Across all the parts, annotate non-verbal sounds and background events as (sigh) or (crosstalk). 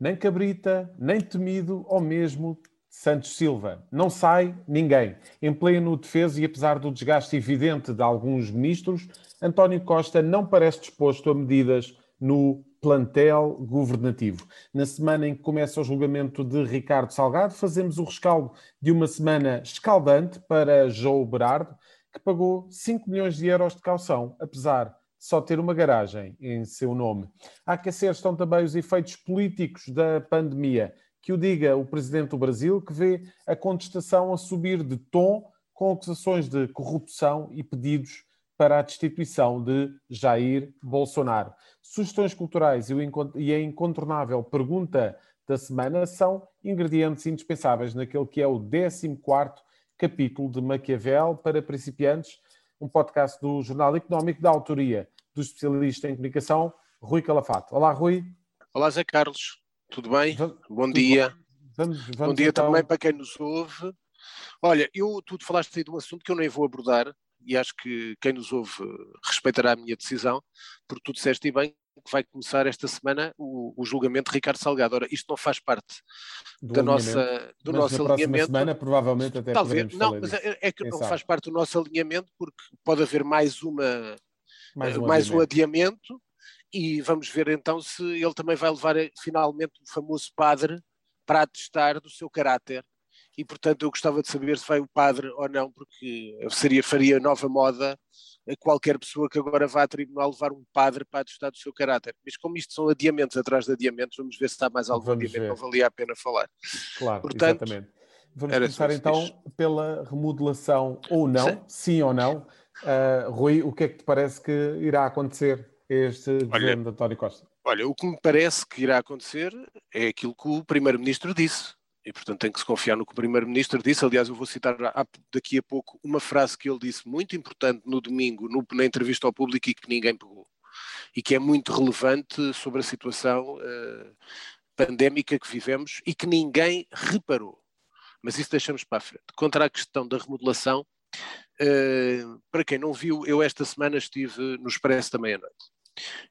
nem Cabrita, nem Temido ou mesmo Santos Silva. Não sai ninguém. Em pleno defesa e apesar do desgaste evidente de alguns ministros, António Costa não parece disposto a medidas no plantel governativo. Na semana em que começa o julgamento de Ricardo Salgado, fazemos o rescaldo de uma semana escaldante para João Berardo, que pagou 5 milhões de euros de caução, apesar só ter uma garagem em seu nome. A aquecer estão também os efeitos políticos da pandemia. Que o diga o presidente do Brasil, que vê a contestação a subir de tom com acusações de corrupção e pedidos para a destituição de Jair Bolsonaro. Sugestões culturais e a incontornável pergunta da semana são ingredientes indispensáveis naquele que é o 14 capítulo de Maquiavel para principiantes, um podcast do Jornal Económico da autoria do especialista em comunicação, Rui Calafato. Olá, Rui. Olá, Zé Carlos. Tudo bem? Bom Tudo dia. Vamos, vamos Bom dia então... também para quem nos ouve. Olha, eu, tu falaste aí de um assunto que eu nem vou abordar, e acho que quem nos ouve respeitará a minha decisão, porque tu disseste bem que vai começar esta semana o, o, julgamento de Ricardo Salgado. Ora, isto não faz parte do da nossa, do mas nosso na alinhamento. semana, provavelmente até Talvez, não, mas é, é, que não sabe. faz parte do nosso alinhamento porque pode haver mais uma mais um, mais adiamento. um adiamento e vamos ver então se ele também vai levar eh, finalmente o famoso padre para atestar do seu caráter e portanto eu gostava de saber se vai o padre ou não, porque seria, faria nova moda a qualquer pessoa que agora vá a tribunal levar um padre para atestar do seu caráter. Mas como isto são adiamentos atrás de adiamentos, vamos ver se está mais algum vamos adiamento, ver. não valia a pena falar. Claro, portanto, exatamente. Vamos começar então diz. pela remodelação ou não, sim, sim ou não. Uh, Rui, o que é que te parece que irá acontecer este Olha, governo de António Costa? Olha, o que me parece que irá acontecer é aquilo que o Primeiro-Ministro disse e, portanto, tem que se confiar no que o Primeiro-Ministro disse. Aliás, eu vou citar daqui a pouco uma frase que ele disse muito importante no domingo, no, na entrevista ao público e que ninguém pegou. E que é muito relevante sobre a situação uh, pandémica que vivemos e que ninguém reparou. Mas isso deixamos para a frente. Contra a questão da remodelação, uh, para quem não viu, eu esta semana estive no Expresso da Meia-Noite.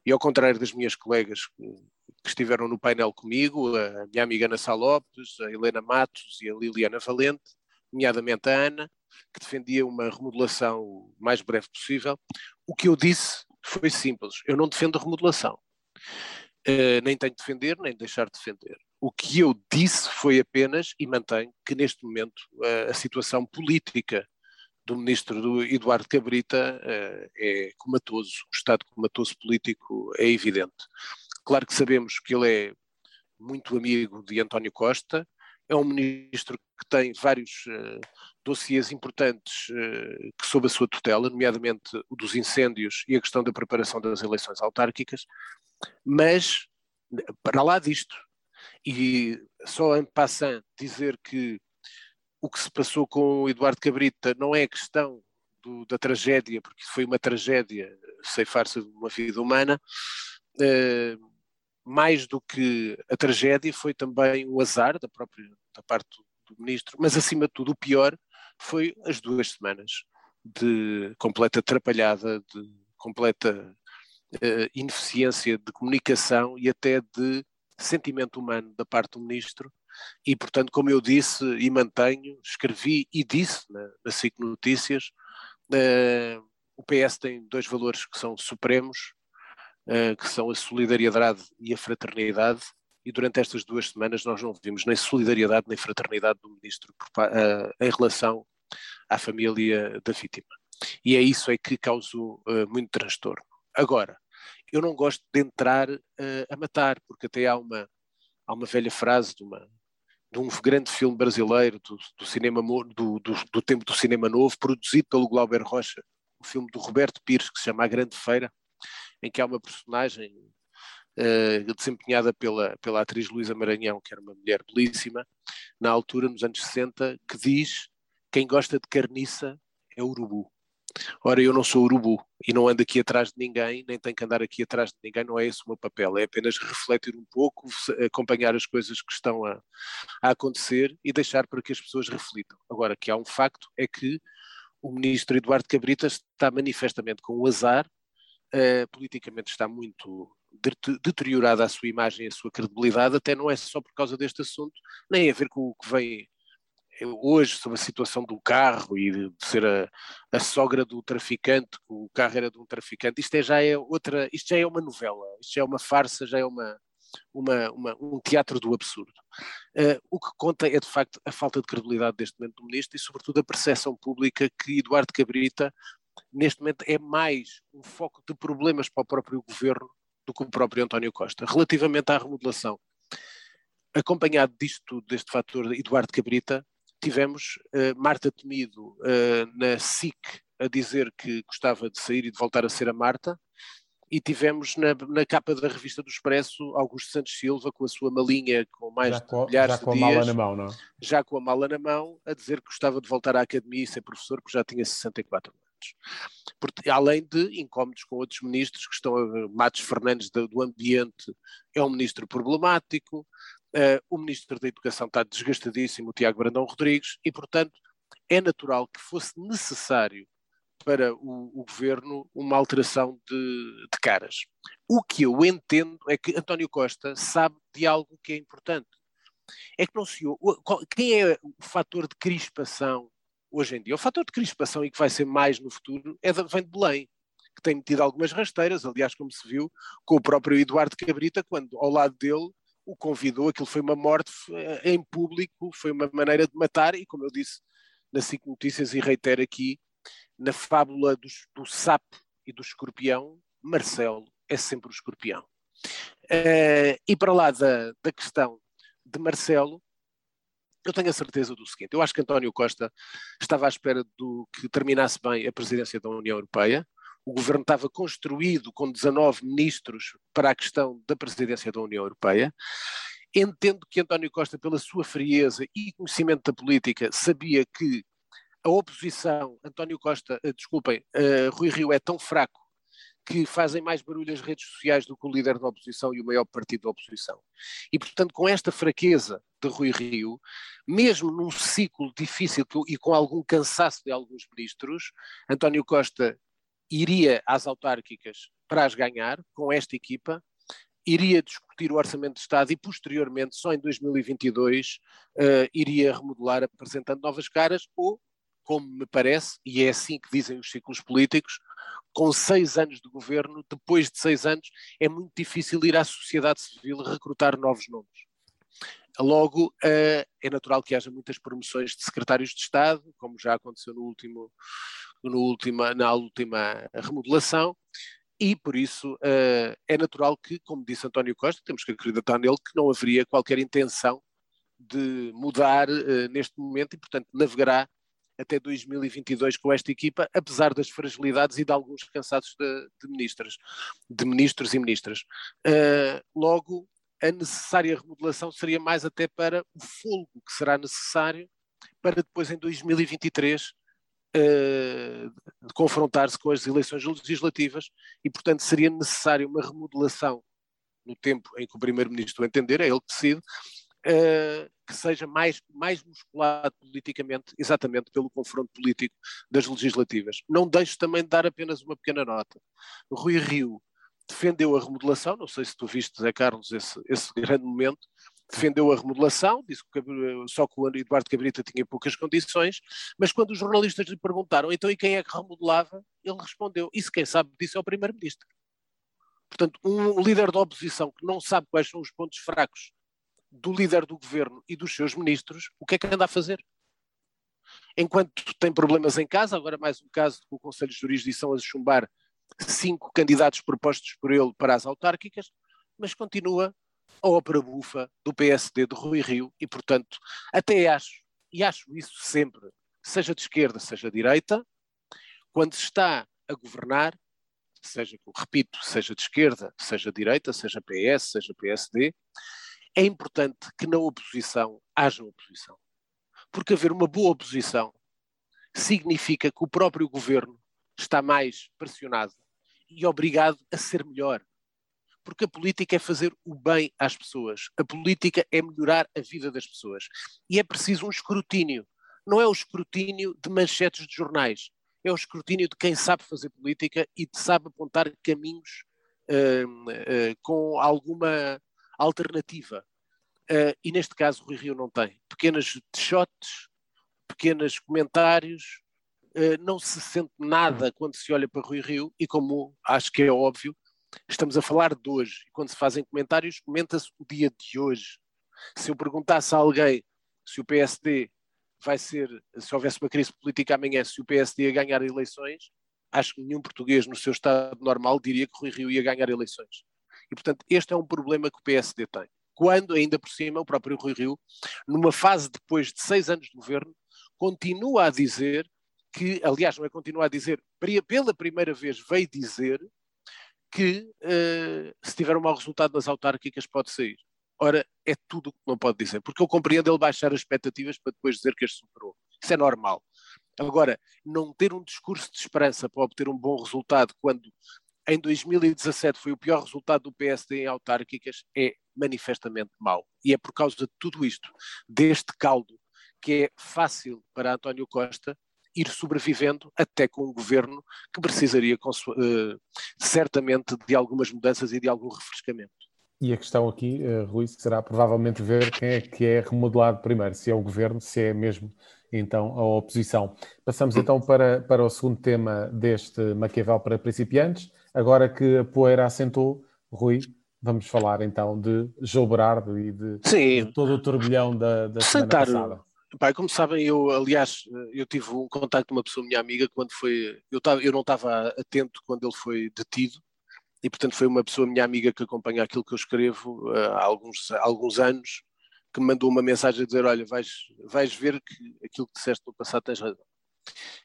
E ao contrário das minhas colegas que estiveram no painel comigo, a minha amiga Ana Sá Lopes, a Helena Matos e a Liliana Valente, nomeadamente a Ana, que defendia uma remodelação o mais breve possível. O que eu disse foi simples: eu não defendo remodelação. Uh, nem tenho de defender, nem deixar de defender. O que eu disse foi apenas, e mantenho, que neste momento uh, a situação política do ministro do Eduardo Cabrita uh, é comatoso, o estado comatoso político é evidente. Claro que sabemos que ele é muito amigo de António Costa, é um ministro que tem vários uh, dossiês importantes uh, que sob a sua tutela, nomeadamente o dos incêndios e a questão da preparação das eleições autárquicas, mas para lá disto, e só em passant dizer que o que se passou com o Eduardo Cabrita não é questão do, da tragédia, porque foi uma tragédia ceifar-se de uma vida humana, uh, mais do que a tragédia, foi também o azar da própria da parte do, do ministro, mas acima de tudo o pior foi as duas semanas de completa atrapalhada, de completa uh, ineficiência de comunicação e até de sentimento humano da parte do ministro. E, portanto, como eu disse e mantenho, escrevi e disse na, na SIC Notícias, uh, o PS tem dois valores que são supremos, que são a solidariedade e a fraternidade, e durante estas duas semanas nós não vimos nem solidariedade nem fraternidade do Ministro uh, em relação à família da vítima. E é isso é que causou uh, muito transtorno. Agora, eu não gosto de entrar a matar, porque até há uma, há uma velha frase de, uma, de um grande filme brasileiro do, do cinema do, do, do, tempo do cinema novo, produzido pelo Glauber Rocha, o filme do Roberto Pires, que se chama A Grande Feira, em que há uma personagem uh, desempenhada pela, pela atriz Luísa Maranhão, que era uma mulher belíssima, na altura, nos anos 60, que diz quem gosta de carniça é urubu. Ora, eu não sou urubu e não ando aqui atrás de ninguém, nem tenho que andar aqui atrás de ninguém, não é esse o meu papel, é apenas refletir um pouco, acompanhar as coisas que estão a, a acontecer e deixar para que as pessoas reflitam. Agora, que há um facto é que o ministro Eduardo Cabrita está manifestamente com o azar uh, politicamente está muito deteriorada a sua imagem e a sua credibilidade, até não é só por causa deste assunto, nem a ver com o que vem hoje sobre a situação do carro e de ser a, a, sogra do traficante, que o carro era de um traficante, isto é, já é outra, isto já é uma novela, isto já é uma farsa, já é uma, uma, uma um teatro do absurdo. Uh, o que conta é de facto a falta de credibilidade deste momento do ministro e sobretudo a percepção pública que Eduardo Cabrita neste momento é mais um foco de problemas para o próprio governo do que o próprio António Costa. Relativamente à remodelação, acompanhado disto, deste fator Eduardo Cabrita, tivemos uh, Marta Temido uh, na SIC a dizer que gostava de sair e de voltar a ser a Marta, e tivemos na, na capa da revista do Expresso Augusto Santos Silva com a sua malinha com mais já de com, milhares já com de a dias, mala na mão, não? já com a mala na mão, a dizer que gostava de voltar à academia e ser professor, porque já tinha 64 anos. Porque, além de incómodos com outros ministros que estão, Matos Fernandes do, Ambiente é um ministro problemático, Uh, o Ministro da Educação está desgastadíssimo, o Tiago Brandão Rodrigues, e, portanto, é natural que fosse necessário para o, o governo uma alteração de, de, caras. O que eu entendo é que António Costa sabe de algo que é importante. É que não se. Quem é o fator de crispação hoje em dia? O fator de crispação e que vai ser mais no futuro é de, vem de Belém que tem metido algumas rasteiras, aliás, como se viu com o próprio Eduardo Cabrita, quando ao lado dele o convidou, aquilo foi uma morte eh, em público, foi uma maneira de matar, e como eu disse na SIC Notícias e reitero aqui, na fábula do sapo e do escorpião, Marcelo é sempre o escorpião. Uh, e para lá da, da questão de Marcelo, eu tenho a certeza do seguinte: eu acho que António Costa estava à espera do que terminasse bem a presidência da União Europeia, o governo estava construído com 19 ministros para a questão da presidência da União Europeia. Entendo que António Costa, pela sua frieza e conhecimento da política, sabia que a oposição, António Costa, uh, desculpem, uh, Rui Rio é tão fraco que fazem mais barulho as redes sociais do que o líder da oposição e o maior partido da oposição. E, portanto, com esta fraqueza de Rui Rio, mesmo num ciclo difícil e com algum cansaço de alguns ministros, António Costa iria às autárquicas para as ganhar com esta equipa, iria discutir o orçamento de Estado e posteriormente, só em 2022, uh, eh, iria remodelar apresentando novas caras ou, como me parece, e é assim que dizem os ciclos políticos, com seis anos de governo, depois de seis anos, é muito difícil ir à sociedade civil recrutar novos nomes. Logo, uh, é natural que haja muitas promoções de secretários de Estado, como já aconteceu no último, no última, na última remodelação, e por isso uh, é natural que, como disse António Costa, temos que acreditar nele que não haveria qualquer intenção de mudar uh, neste momento e, portanto, navegará até 2022 com esta equipa, apesar das fragilidades e de alguns cansados de, de ministras, de ministros e ministras. Uh, logo, a necessária remodelação seria mais até para o folgo que será necessário para depois, em 2023, uh, confrontar-se com as eleições legislativas e, portanto, seria necessário uma remodelação no tempo em que o Primeiro-Ministro entender, é ele que decide, uh, que seja mais, mais musculado politicamente, exatamente pelo confronto político das legislativas. Não deixo também de dar apenas uma pequena nota. Rui Rio defendeu a remodelação, não sei se tu viste, Zé Carlos, esse, esse grande momento, defendeu a remodelação, disse que só que o Eduardo Cabrita tinha poucas condições, mas quando os jornalistas lhe perguntaram então e quem é que remodelava, ele respondeu, isso quem sabe disso é o Primeiro-Ministro. Portanto, um líder da oposição que não sabe quais são os pontos fracos do líder do governo e dos seus ministros, o que é que anda a fazer? Enquanto tem problemas em casa, agora mais um caso com o Conselho de Jurisdição a chumbar cinco candidatos propostos por ele para as autárquicas, mas continua a ópera bufa do PSD de Rui Rio e, portanto, até acho, e acho isso sempre, seja de esquerda, seja de direita, quando se está a governar, seja, repito, seja de esquerda, seja de direita, seja PS, seja PSD, é importante que na oposição haja oposição. Porque haver uma boa oposição significa que o próprio governo está mais pressionado e obrigado a ser melhor porque a política é fazer o bem às pessoas, a política é melhorar a vida das pessoas. E é preciso um escrutínio. Não é o escrutínio de manchetes de jornais, é o escrutínio de quem sabe fazer política e sabe apontar caminhos uh, com alguma alternativa. E neste caso, Rui Rio não tem. Pequenas shots, pequenos comentários, não se sente nada quando se olha para Rui Rio, e como acho que é óbvio, estamos a falar de hoje. E quando se fazem comentários, comenta-se o dia de hoje. Se eu perguntasse a alguém se o PSD vai ser, se houvesse uma crise política amanhã, se o PSD ia ganhar eleições, acho que nenhum português no seu estado normal diria que Rui Rio ia ganhar eleições. E, portanto, este é um problema que o PSD tem. Quando, ainda por cima, o próprio Rui Rio, numa fase depois de seis anos de governo, continua a dizer que, aliás, não é continua a dizer, pela primeira vez veio dizer que uh, se tiver um mau resultado nas autárquicas pode sair. Ora, é tudo o que não pode dizer, porque eu compreendo ele baixar as expectativas para depois dizer que as superou. Isso é normal. Agora, não ter um discurso de esperança para obter um bom resultado quando em 2017 foi o pior resultado do PSD em autárquicas é manifestamente mau. E é por causa de tudo isto, deste caldo, que é fácil para António Costa ir sobrevivendo até com um governo que precisaria uh, certamente de algumas mudanças e de algum refrescamento. E a questão aqui, uh, Rui, será provavelmente ver quem é que é remodelado primeiro, se é o governo, se é mesmo então a oposição. Passamos então para, para o segundo tema deste Maquiavel para principiantes. Agora que a poeira assentou, Rui, vamos falar então de João Berardo e de, de, todo o turbilhão da, da semana passada. Pai, como sabem, eu, aliás, eu tive um contacto com uma pessoa minha amiga quando foi. Eu, tava, eu não estava atento quando ele foi detido, e portanto foi uma pessoa minha amiga que acompanha aquilo que eu escrevo uh, há alguns, há alguns anos, que me mandou uma mensagem a dizer: Olha, vais, vais ver que aquilo que disseste no passado tens razão.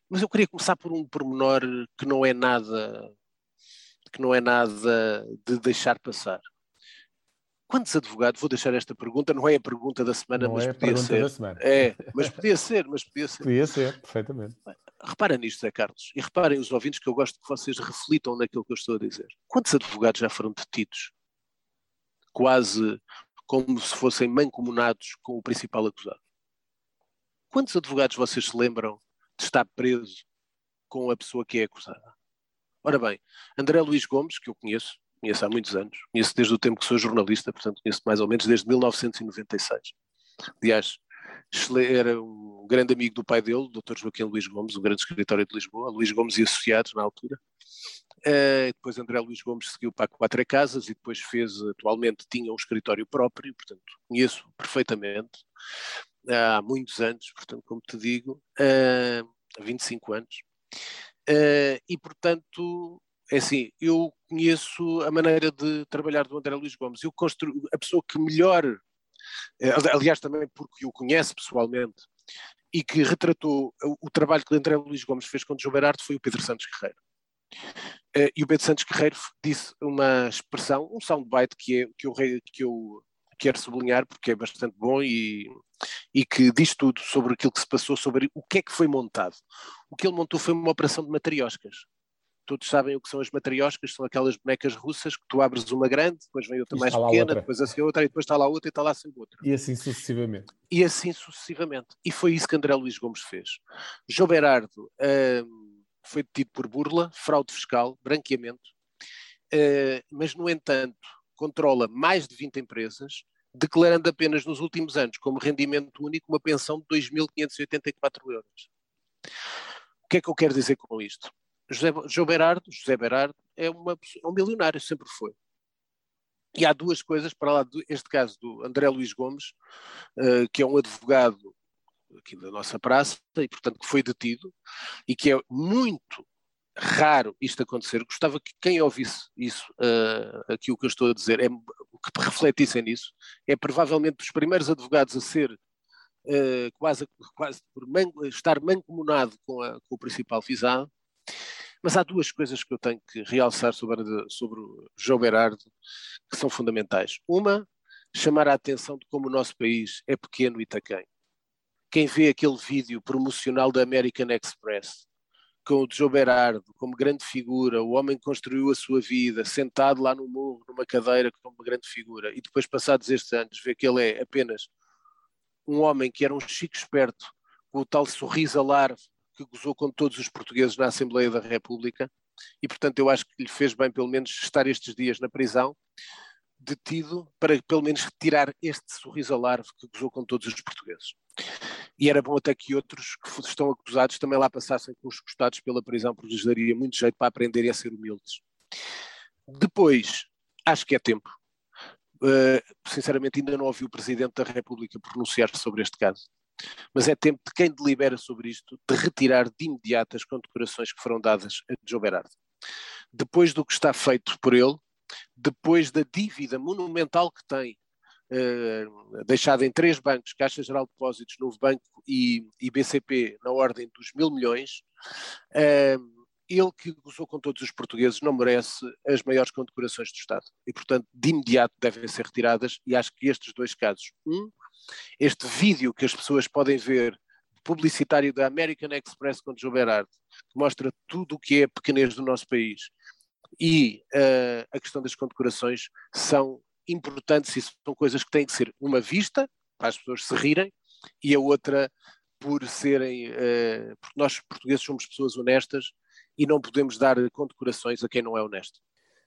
Mas eu queria começar por um pormenor que não é nada que não é nada de deixar passar. Quantos advogados, vou deixar esta pergunta, não é a pergunta da semana, não mas é podia ser. É, mas podia ser, mas podia ser. Podia ser, perfeitamente. Repara nisto, Zé Carlos, e reparem os ouvintes que eu gosto que vocês reflitam naquilo que eu estou a dizer. Quantos advogados já foram detidos? Quase como se fossem mancomunados com o principal acusado. Quantos advogados vocês se lembram de estar preso com a pessoa que é acusada? Ora bem, André Luís Gomes, que eu conheço, conheço há muitos anos, conheço desde o tempo que sou jornalista, portanto conheço mais ou menos desde 1996. Aliás, era um grande amigo do pai dele, o Dr. Joaquim Luís Gomes, um grande escritório de Lisboa, Luís Gomes e Associados na altura. Uh, depois André Luís Gomes seguiu para Quatro Casas e depois fez, atualmente tinha um escritório próprio, portanto conheço perfeitamente, há muitos anos, portanto como te digo, uh, 25 anos. Uh, e portanto é assim, eu conheço a maneira de trabalhar do André Luís Gomes. Eu a pessoa que melhor, eh, aliás, também porque o conhece pessoalmente, e que retratou o, trabalho que André Luís Gomes fez com o João Berardo foi o Pedro Santos Guerreiro. Eh, e o Pedro Santos Guerreiro disse uma expressão, um soundbite que, é, que, eu, que eu quero sublinhar porque é bastante bom e, e que diz tudo sobre aquilo que se passou, sobre o que é que foi montado. O que ele montou foi uma operação de matrioscas todos sabem o que são as matrioscas, são aquelas bonecas russas que tu abres uma grande, depois vem outra mais pequena, outra. depois assim outra, e depois está lá outra e está lá sempre outra. E assim sucessivamente. E assim sucessivamente. E foi isso que André Luís Gomes fez. João Berardo hum, foi detido por burla, fraude fiscal, branqueamento, uh, mas, no entanto, controla mais de 20 empresas, declarando apenas nos últimos anos como rendimento único uma pensão de 2.584 euros. O que é que eu quero dizer com isto? José, João Berardo, José Berardo é, uma, é um milionário, sempre foi. E há duas coisas, para lá deste caso do André Luís Gomes, uh, que é um advogado aqui da nossa praça e, portanto, que foi detido e que é muito raro isto acontecer. Gostava que quem ouvisse isso, uh, aqui o que eu estou a dizer, é, que refletissem nisso. É provavelmente dos primeiros advogados a ser uh, quase, quase por man, estar mancomunado com, a, com o principal visado mas há duas coisas que eu tenho que realçar sobre, sobre o João Berardo que são fundamentais. Uma, chamar a atenção de como o nosso país é pequeno e taquém. Quem vê aquele vídeo promocional da American Express, com o João Berardo como grande figura, o homem que construiu a sua vida, sentado lá no morro, numa cadeira, como uma grande figura, e depois, passados estes anos, vê que ele é apenas um homem que era um chico esperto, com o tal sorriso alarve, que gozou com todos os portugueses na Assembleia da República, e, portanto, eu acho que lhe fez bem, pelo menos, estar estes dias na prisão, detido, para pelo menos retirar este sorriso alarve que gozou com todos os portugueses. E era bom até que outros que estão acusados também lá passassem com os gostados pela prisão, porque lhes daria muito jeito para aprenderem a ser humildes. Depois, acho que é tempo. Uh, sinceramente, ainda não ouvi o Presidente da República pronunciar-se sobre este caso. Mas é tempo de quem delibera sobre isto de retirar de imediato as condecorações que foram dadas a Joe Berardo. Depois do que está feito por ele, depois da dívida monumental que tem, uh, deixada em três bancos, Caixa Geral de Depósitos, Novo Banco e, e BCP, na ordem dos mil milhões, uh, ele que gozou com todos os portugueses não merece as maiores condecorações do Estado. E, portanto, de imediato devem ser retiradas, e acho que estes dois casos, um, este vídeo que as pessoas podem ver publicitário da American Express com Joe Berardo, que mostra tudo o que é pequenez do nosso país, e uh, a questão das condecorações são importantes e são coisas que têm que ser uma vista, para as pessoas se rirem, e a outra por serem, uh, porque nós portugueses somos pessoas honestas e não podemos dar condecorações a quem não é honesto.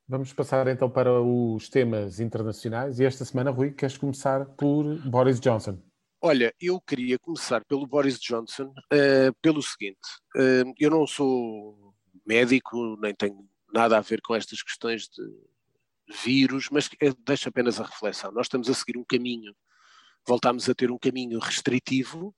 Vamos passar então para os temas internacionais e esta semana, Rui, queres começar por Boris Johnson? Olha, eu queria começar pelo Boris Johnson uh, pelo seguinte: uh, eu não sou médico, nem tenho nada a ver com estas questões de vírus, mas é, deixa apenas a reflexão. Nós estamos a seguir um caminho, voltamos a ter um caminho restritivo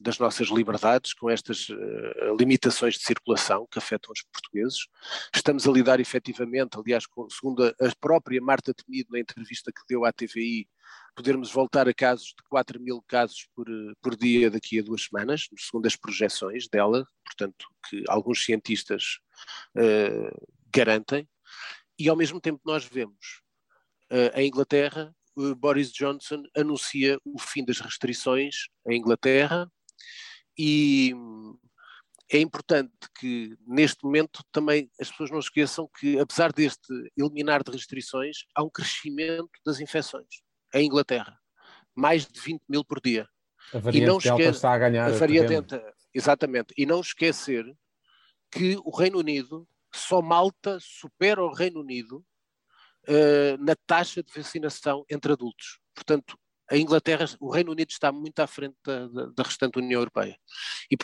das nossas liberdades, com estas uh, limitações de circulação que afetam os portugueses. Estamos a lidar efetivamente, aliás, com, segundo a, a própria Marta Temido, na entrevista que deu à TVI, podermos voltar a casos de 4 mil casos por, por dia daqui a duas semanas, segundo as projeções dela, portanto, que alguns cientistas uh, garantem, e ao mesmo tempo nós vemos uh, em Inglaterra, Boris Johnson anuncia o fim das restrições em Inglaterra, e é importante que neste momento também as pessoas não esqueçam que, apesar deste eliminar de restrições, há um crescimento das infecções em Inglaterra. Mais de 20 mil por dia. A variante e não esque... está a ganhar. A variante, exatamente. E não esquecer que o Reino Unido, só Malta supera o Reino Unido uh, na taxa de vacinação entre adultos. Portanto, a Inglaterra, o Reino Unido está muito à frente da, da, da restante União Europeia. E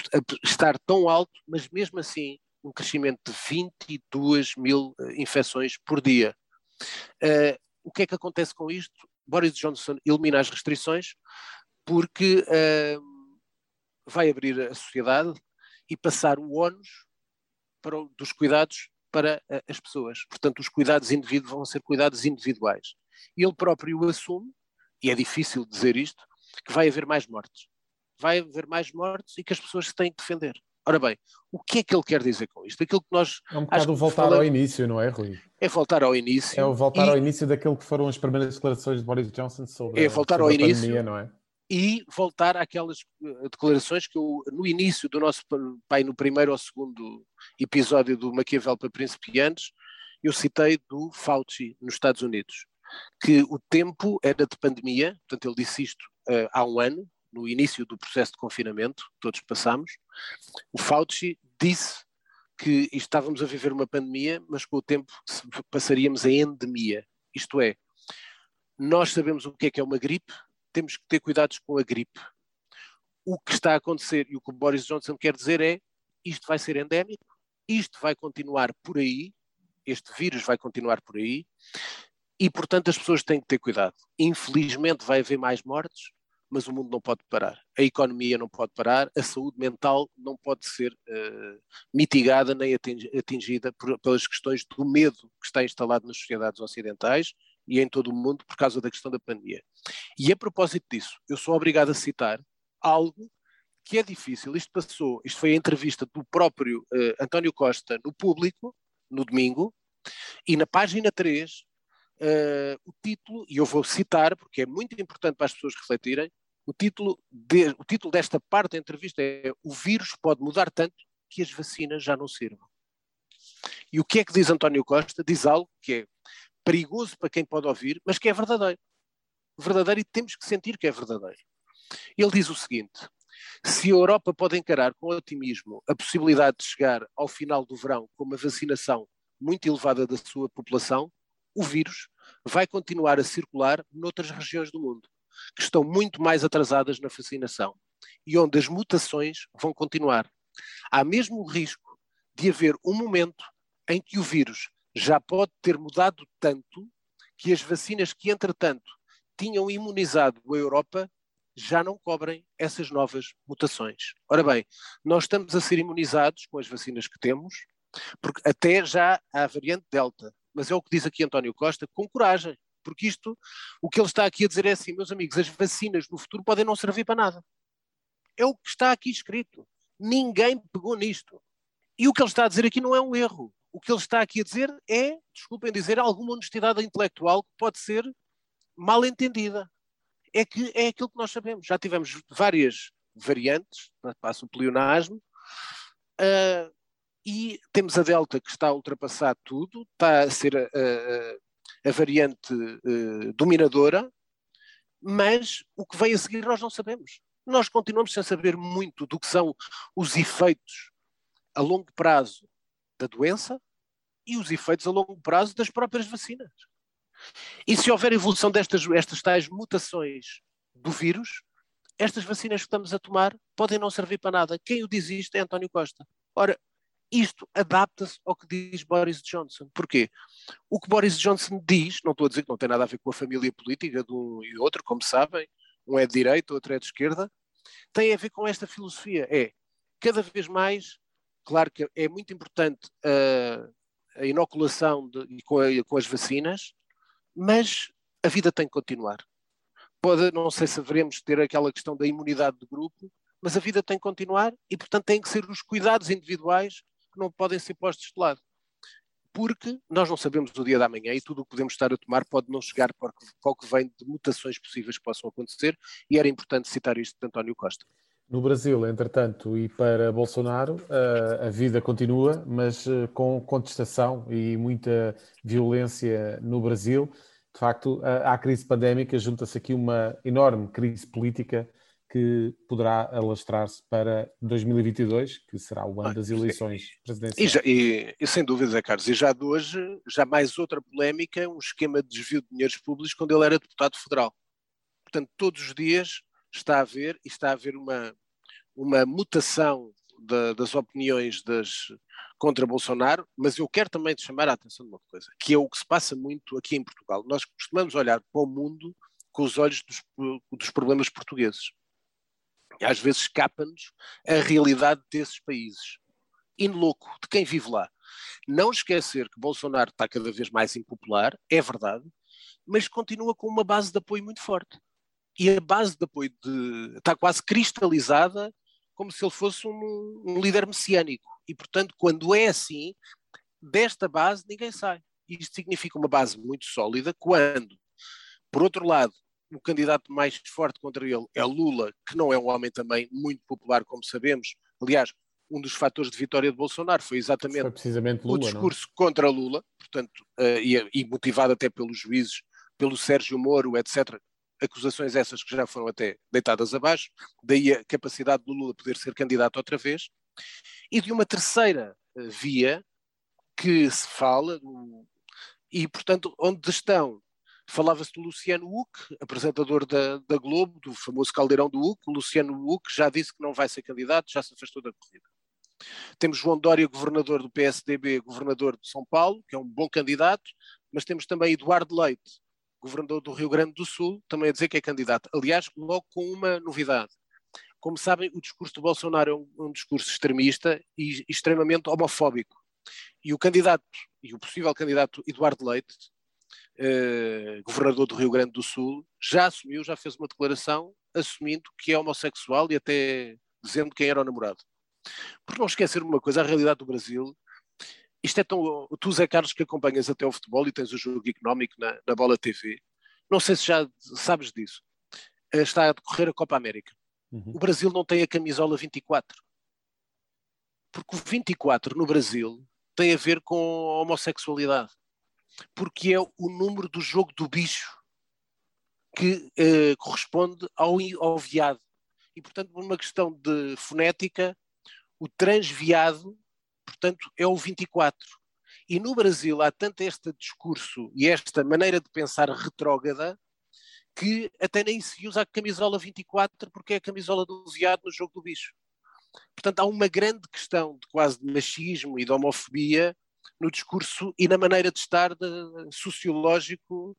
estar tão alto, mas mesmo assim, um crescimento de 22 mil uh, infecções por dia. Uh, o que é que acontece com isto? Boris Johnson elimina as restrições porque uh, vai abrir a sociedade e passar o ónus dos cuidados para as pessoas. Portanto, os cuidados individuais vão ser cuidados individuais. Ele próprio assume e é difícil dizer isto, que vai haver mais mortes. Vai haver mais mortes e que as pessoas se têm que defender. Ora bem, o que é que ele quer dizer com isto? Aquilo que nós. É um bocado voltar falamos, ao início, não é, Rui? É voltar ao início. É o voltar e, ao início daquilo que foram as primeiras declarações de Boris Johnson sobre, é voltar sobre ao início, pandemia, não é? E voltar àquelas eh, declarações que eu, no início do nosso pai, no primeiro ou segundo episódio do Maquiavel para Principiantes, eu citei do Fauci, nos Estados Unidos que o tempo era de pandemia, portanto ele disse isto uh, há um ano, no início do processo de confinamento, todos passamos, o Fauci disse que estávamos a viver uma pandemia, mas com o tempo passaríamos a endemia. Isto é, nós sabemos o que é que é uma gripe, temos que ter cuidados com a gripe. O que está a acontecer e o que o Boris Johnson quer dizer é isto vai ser endémico, isto vai continuar por aí, este vírus vai continuar por aí, e, portanto, as pessoas têm que ter cuidado. Infelizmente vai haver mais mortes, mas o mundo não pode parar. A economia não pode parar, a saúde mental não pode ser uh, mitigada nem atingida por, pelas questões do medo que está instalado nas sociedades ocidentais e em todo o mundo por causa da questão da pandemia. E a propósito disso, eu sou obrigado a citar algo que é difícil. Isto passou, isto foi a entrevista do próprio uh, António Costa no público, no domingo, e na página 3 uh, o título, e eu vou citar, porque é muito importante para as pessoas refletirem, o título, de, o título desta parte da entrevista é O vírus pode mudar tanto que as vacinas já não sirvam. E o que é que diz António Costa? Diz algo que é perigoso para quem pode ouvir, mas que é verdadeiro. Verdadeiro e temos que sentir que é verdadeiro. Ele diz o seguinte: Se a Europa pode encarar com otimismo a possibilidade de chegar ao final do verão com uma vacinação muito elevada da sua população, o vírus vai continuar a circular noutras regiões do mundo, que estão muito mais atrasadas na vacinação e onde as mutações vão continuar. Há mesmo o risco de haver um momento em que o vírus já pode ter mudado tanto que as vacinas que, entretanto, tinham imunizado a Europa já não cobrem essas novas mutações. Ora bem, nós estamos a ser imunizados com as vacinas que temos, porque até já há a variante Delta, mas é o que diz aqui António Costa, com coragem, porque isto, o que ele está aqui a dizer é assim, meus amigos, as vacinas no futuro podem não servir para nada. É o que está aqui escrito. Ninguém pegou nisto. E o que ele está a dizer aqui não é um erro. O que ele está aqui a dizer é, desculpem dizer, alguma honestidade intelectual que pode ser mal entendida é que é aquilo que nós sabemos. Já tivemos várias variantes, passa o pleonasmo, uh, e temos a Delta que está a ultrapassar tudo, está a ser a, a, a variante uh, dominadora, mas o que vem a seguir nós não sabemos. Nós continuamos sem saber muito do que são os efeitos a longo prazo da doença e os efeitos a longo prazo das próprias vacinas. E se houver evolução destas estas tais mutações do vírus, estas vacinas que estamos a tomar podem não servir para nada. Quem o diz isto é António Costa. Ora, isto adapta-se ao que diz Boris Johnson. Porquê? O que Boris Johnson diz, não estou a dizer que não tem nada a ver com a família política de um e outro, como sabem, um é de direita, outro é de esquerda, tem a ver com esta filosofia. É, cada vez mais, claro que é muito importante a, a inoculação de, com, a, com as vacinas, mas a vida tem que continuar. Pode, não sei se veremos ter aquela questão da imunidade de grupo, mas a vida tem que continuar e, portanto, têm que ser os cuidados individuais não podem ser postos de lado. Porque nós não sabemos o dia da manhã e tudo o que podemos estar a tomar pode não chegar para o que vem de mutações possíveis que possam acontecer e era importante citar isto de António Costa. No Brasil, entretanto, e para Bolsonaro, a vida continua, mas eh, com contestação e muita violência no Brasil de facto, à crise pandémica junta-se aqui uma enorme crise política que poderá alastrar-se para 2022, que será o ano ah, das eleições presidenciais. E, já, e, e, sem dúvida, Zé Carlos, e já de hoje, já mais outra polémica, um esquema de desvio de dinheiros públicos quando ele era deputado federal. Portanto, todos os dias está a haver, e está a haver uma, uma mutação da, das opiniões das, contra Bolsonaro, mas eu quero também te chamar a atenção de uma coisa, que é o que se passa muito aqui em Portugal. Nós costumamos olhar para o mundo com os olhos dos, dos problemas portugueses. Às vezes escapa-nos a realidade desses países. E louco, de quem vive lá. Não esquecer que Bolsonaro está cada vez mais impopular, é verdade, mas continua com uma base de apoio muito forte. E a base de apoio de, está quase cristalizada como se ele fosse um, um líder messiânico. E, portanto, quando é assim, desta base ninguém sai. Isto significa uma base muito sólida quando, por outro lado, o candidato mais forte contra ele é Lula, que não é um homem também muito popular, como sabemos. Aliás, um dos fatores de vitória de Bolsonaro foi exatamente foi precisamente Lula, o discurso não? contra Lula, portanto, uh, e, e, motivado até pelos juízes, pelo Sérgio Moro, etc., acusações essas que já foram até deitadas abaixo, daí a capacidade do Lula poder ser candidato outra vez, e de uma terceira eh, via que se fala, e portanto onde estão, falava-se do Luciano Huck, apresentador da, da Globo, do famoso caldeirão do Huck, o Luciano Huck já disse que não vai ser candidato, já se afastou da corrida. Temos João Dória, governador do PSDB, governador de São Paulo, que é um bom candidato, mas temos também Eduardo Leite, governador do Rio Grande do Sul, também a dizer que é candidato. Aliás, logo com uma novidade. Como sabem, o discurso do Bolsonaro é um, um discurso extremista e extremamente homofóbico. E o candidato, e o possível candidato Eduardo Leite, eh, governador do Rio Grande do Sul, já assumiu, já fez uma declaração assumindo que é homossexual e até dizendo quem era o namorado. Por não esquecer uma coisa, a realidade do Brasil isto é tão. Tu, Zé Carlos, que acompanhas até o futebol e tens o jogo económico na, na Bola TV, não sei se já sabes disso. Eh, está a decorrer a Copa América. Uhum. O Brasil não tem a camisola 24. Porque o 24 no Brasil tem a ver com a homossexualidade. Porque é o número do jogo do bicho que eh, corresponde ao, ao viado. e, portanto, por uma questão de fonética, o transviado, portanto, é o 24. E no Brasil há tanto este discurso e esta maneira de pensar retrógrada que até nem se usa a camisola 24 porque é a camisola do viado no jogo do bicho. Portanto, há uma grande questão de quase de machismo e de homofobia no discurso e na maneira de estar de, sociológico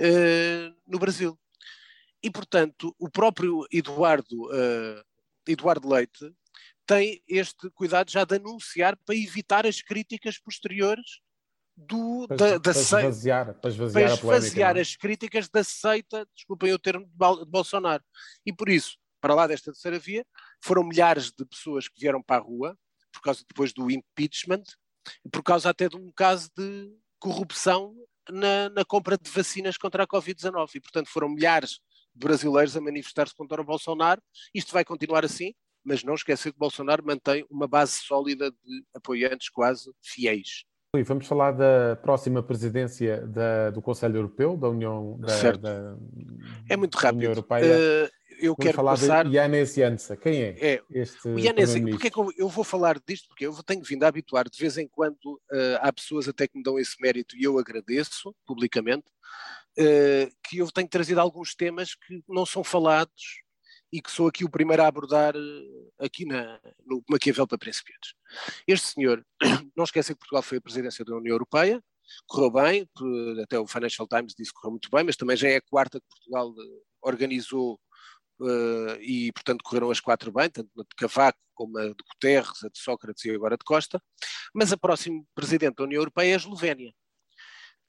uh, no Brasil. E, portanto, o próprio Eduardo, uh, Eduardo Leite tem este cuidado já de anunciar para evitar as críticas posteriores do, para, da, da para esvaziar, para esvaziar, para esvaziar é? as críticas da seita, desculpem o termo, de Bolsonaro. E por isso, para lá desta terceira via, foram milhares de pessoas que vieram para a rua, por causa depois do impeachment, por causa até de um caso de corrupção na, na compra de vacinas contra a Covid-19. E, portanto, foram milhares de brasileiros a manifestar-se contra o Bolsonaro. Isto vai continuar assim, mas não esquecer que Bolsonaro mantém uma base sólida de apoiantes quase fiéis. Vamos falar da próxima presidência da, do Conselho Europeu, da União da, da, é muito rápido. União Europeia. Uh, eu Vamos quero falar passar... de Yanis Jansa. Quem é, é este O Yanis, porque é que eu, eu, vou falar disto? Porque eu tenho vindo a habituar, de vez em quando uh, há pessoas até que me dão esse mérito e eu agradeço publicamente, uh, que eu tenho trazido alguns temas que não são falados e que sou aqui o primeiro a abordar uh, aqui na, no Maquiavel para Principiantes. Este senhor, (clears throat) não esquecem que Portugal foi a presidência da União Europeia, correu bem, até o Financial Times disse que correu muito bem, mas também já é a quarta que Portugal organizou Uh, e, portanto, correram as quatro bem, tanto a de Cavaco como a de Guterres, a de Sócrates e agora de Costa, mas a próxima presidente da União Europeia é a Eslovénia.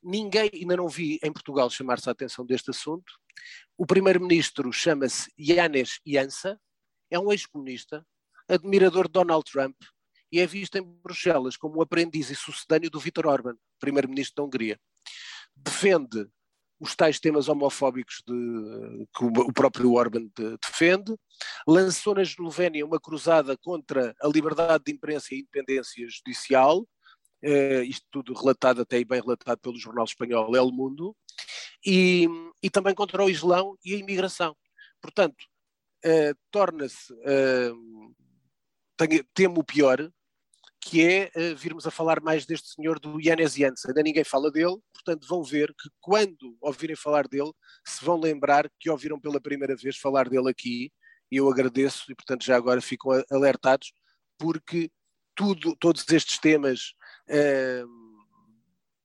Ninguém, ainda não vi em Portugal chamar-se a atenção deste assunto. O primeiro-ministro chama-se Janez Jansa, é um ex-comunista, admirador de Donald Trump e é visto em Bruxelas como um aprendiz e sucedâneo do Viktor Orban, primeiro-ministro da Hungria. Defende os tais temas homofóbicos de, que o próprio Orban de, defende, lançou na Eslovénia uma cruzada contra a liberdade de imprensa e a independência judicial, eh, isto tudo relatado até e bem relatado pelo jornal espanhol El Mundo, e, e também contra o Islão e a imigração. Portanto, eh, torna-se, eh, temo o pior, que é uh, virmos a falar mais deste senhor do Yanes Janssen. Ainda ninguém fala dele, portanto vão ver que quando ouvirem falar dele, se vão lembrar que ouviram pela primeira vez falar dele aqui, e eu agradeço, e portanto já agora ficam alertados, porque tudo, todos estes temas uh,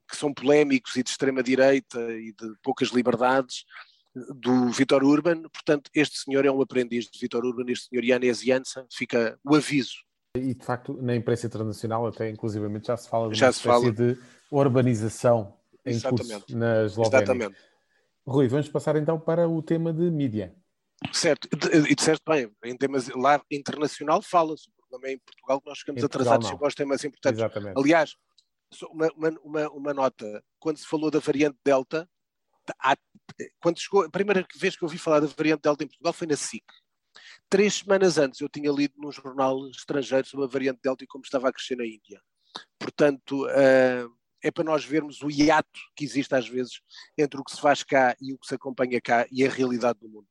que são polémicos e de extrema-direita e de poucas liberdades, do Vitor Urban, portanto, este senhor é um aprendiz de Vitor Urban, este senhor Yanes Janssen, fica o aviso e de facto, na imprensa internacional, até inclusivamente, já se fala de já uma espécie fala. de urbanização em Exatamente. curso na Eslovénia. Exatamente. Rui, vamos passar então para o tema de mídia. Certo, e de certo bem, em temas lá internacional fala-se, é em Portugal nós ficamos atrasados sempre aos temas importantes. Exatamente. Aliás, uma, uma, uma, nota, quando se falou da variante Delta, há, quando chegou, a primeira vez que eu ouvi falar da variante Delta em Portugal foi na SIC, Três semanas antes eu tinha lido num jornal estrangeiro sobre a variante Delta e como estava a crescer na Índia. Portanto, uh, é para nós vermos o hiato que existe às vezes entre o que se faz cá e o que se acompanha cá e a realidade do mundo.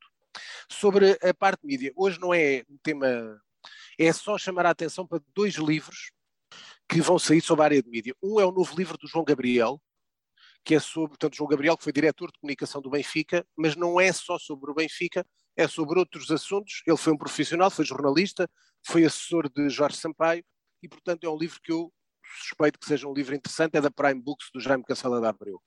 Sobre a parte mídia, hoje não é um tema, é só chamar a atenção para dois livros que vão sair sobre a área de mídia. Um é o novo livro do João Gabriel, que é sobre, portanto, João Gabriel, que foi diretor de comunicação do Benfica, mas não é só sobre o Benfica, é sobre outros assuntos. Ele foi um profissional, foi jornalista, foi assessor de Jorge Sampaio e, portanto, é um livro que eu suspeito que seja um livro interessante, é da Prime Books do Jaime Cancela de Abreu.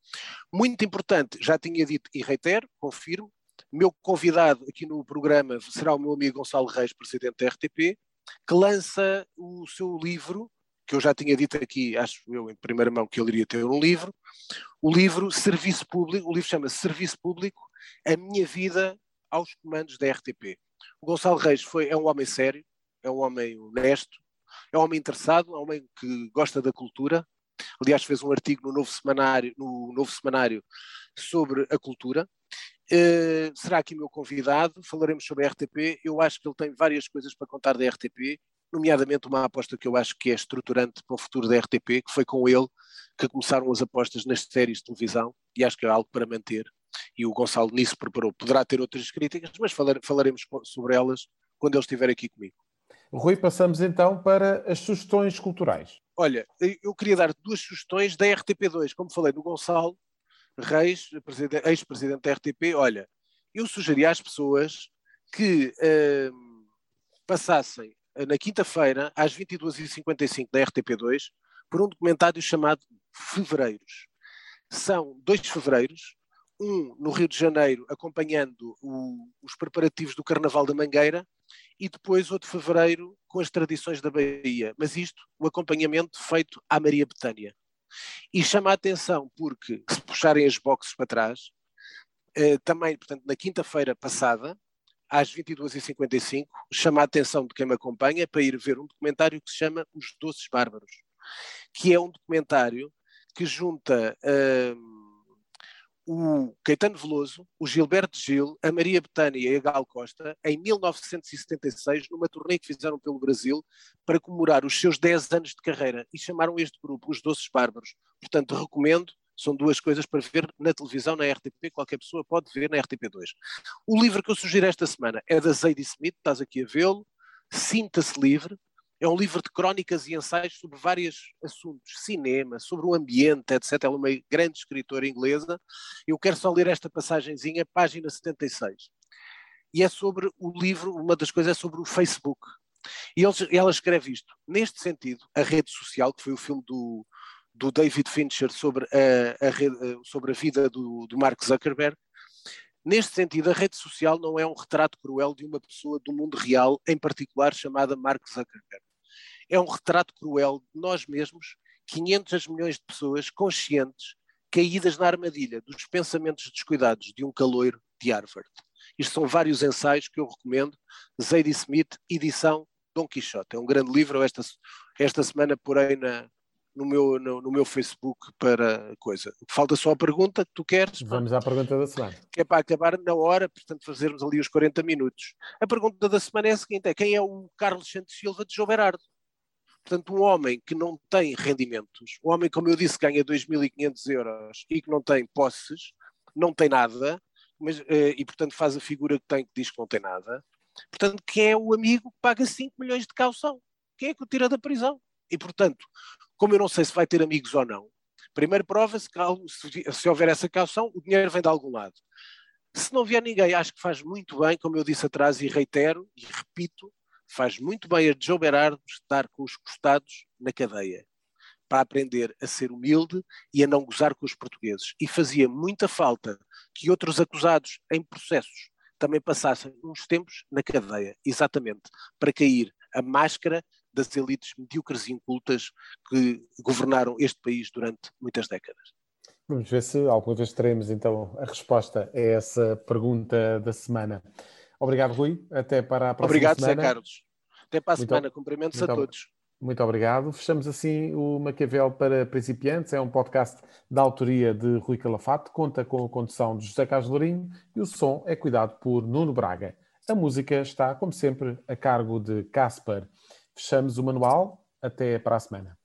Muito importante, já tinha dito e reitero, confirmo, meu convidado aqui no programa será o meu amigo Gonçalo Reis, presidente da RTP, que lança o seu livro, que eu já tinha dito aqui, acho eu em primeira mão que ele iria ter um livro, o livro Serviço Público, o livro chama-se Serviço Público, A Minha Vida aos comandos da RTP. O Gonçalo Reis foi, é um homem sério, é um homem honesto, é um homem interessado, é um homem que gosta da cultura. Aliás, fez um artigo no Novo Semanário, no novo semanário sobre a cultura. Uh, será aqui meu convidado, falaremos sobre a RTP. Eu acho que ele tem várias coisas para contar da RTP, nomeadamente uma aposta que eu acho que é estruturante para o futuro da RTP, que foi com ele que começaram as apostas nas séries de televisão, e acho que é algo para manter e o Gonçalo nisso preparou. Poderá ter outras críticas, mas falar, falaremos sobre elas quando ele estiver aqui comigo. Rui, passamos então para as sugestões culturais. Olha, eu queria dar duas sugestões da RTP2. Como falei do Gonçalo Reis, ex-presidente da RTP, olha, eu sugeria às pessoas que uh, passassem na quinta-feira, às 22h55 da RTP2, por um documentário chamado Fevereiros. São dois fevereiros, um no Rio de Janeiro, acompanhando o, os preparativos do Carnaval da Mangueira, e depois outro fevereiro com as tradições da Bahia. Mas isto, o acompanhamento feito à Maria Betânia. E chama a atenção porque, se puxarem as boxes para trás, eh, também, portanto, na quinta-feira passada, às 22h55, chama a atenção de quem me acompanha para ir ver um documentário que se chama Os Doces Bárbaros, que é um documentário que junta uh, o Caetano Veloso, o Gilberto Gil, a Maria Betânia e a Gal Costa em 1976, numa turnê que fizeram pelo Brasil para comemorar os seus 10 anos de carreira e chamaram este grupo Os Doces Bárbaros. Portanto, recomendo são duas coisas para ver na televisão, na RTP, qualquer pessoa pode ver na RTP2. O livro que eu sugiro esta semana é da Zadie Smith, estás aqui a vê-lo, Sinta-se Livre. É um livro de crónicas e ensaios sobre vários assuntos, cinema, sobre o ambiente, etc. Ela é uma grande escritora inglesa. Eu quero só ler esta passagenzinha, página 76. E é sobre o livro, uma das coisas é sobre o Facebook. E ela escreve isto. Neste sentido, a rede social, que foi o filme do, do David Fincher sobre a, a, sobre a vida do, do Mark Zuckerberg. Neste sentido, a rede social não é um retrato cruel de uma pessoa do mundo real, em particular chamada Mark Zuckerberg. É um retrato cruel de nós mesmos, 500 milhões de pessoas conscientes, caídas na armadilha dos pensamentos descuidados de um caloiro de Harvard. Isto são vários ensaios que eu recomendo. Zadie Smith, edição Dom Quixote. É um grande livro. Esta, esta semana porém na, no meu, no, no, meu Facebook para coisa. Falta só a pergunta que tu queres. Vamos à pergunta da semana. Que é para acabar na hora, portanto fazermos ali os 40 minutos. A pergunta da semana é a seguinte, é quem é o Carlos Santos Silva de João Berardo? Portanto, um homem que não tem rendimentos, um homem, como eu disse, ganha 2.500 euros e que não tem posses, não tem nada, mas, eh, e portanto faz a figura que tem que diz que não tem nada. Portanto, quem é o amigo que paga 5 milhões de caução? Quem é que o tira da prisão? E, portanto, como eu não sei se vai ter amigos ou não, primeiro prova-se que se, se houver essa caução, o dinheiro vem de algum lado. Se não vier ninguém, acho que faz muito bem, como eu disse atrás e reitero e repito, faz muito bem a Joe Berardo estar com os costados na cadeia para aprender a ser humilde e a não gozar com os portugueses. E fazia muita falta que outros acusados em processos também passassem uns tempos na cadeia, exatamente, para cair a máscara das elites medíocres e incultas que governaram este país durante muitas décadas. Vamos ver se alguma vez teremos então a resposta a essa pergunta da semana. Obrigado, Rui. Até para a próxima obrigado, semana. Obrigado, Zé Carlos. Até para a muito, semana. Cumprimentos a todos. Muito obrigado. Fechamos assim o Maquiavel para principiantes. É um podcast da autoria de Rui Calafato. Conta com a condução de José Carlos Lourinho e o som é cuidado por Nuno Braga. A música está, como sempre, a cargo de Casper. Fechamos o manual. Até para a semana.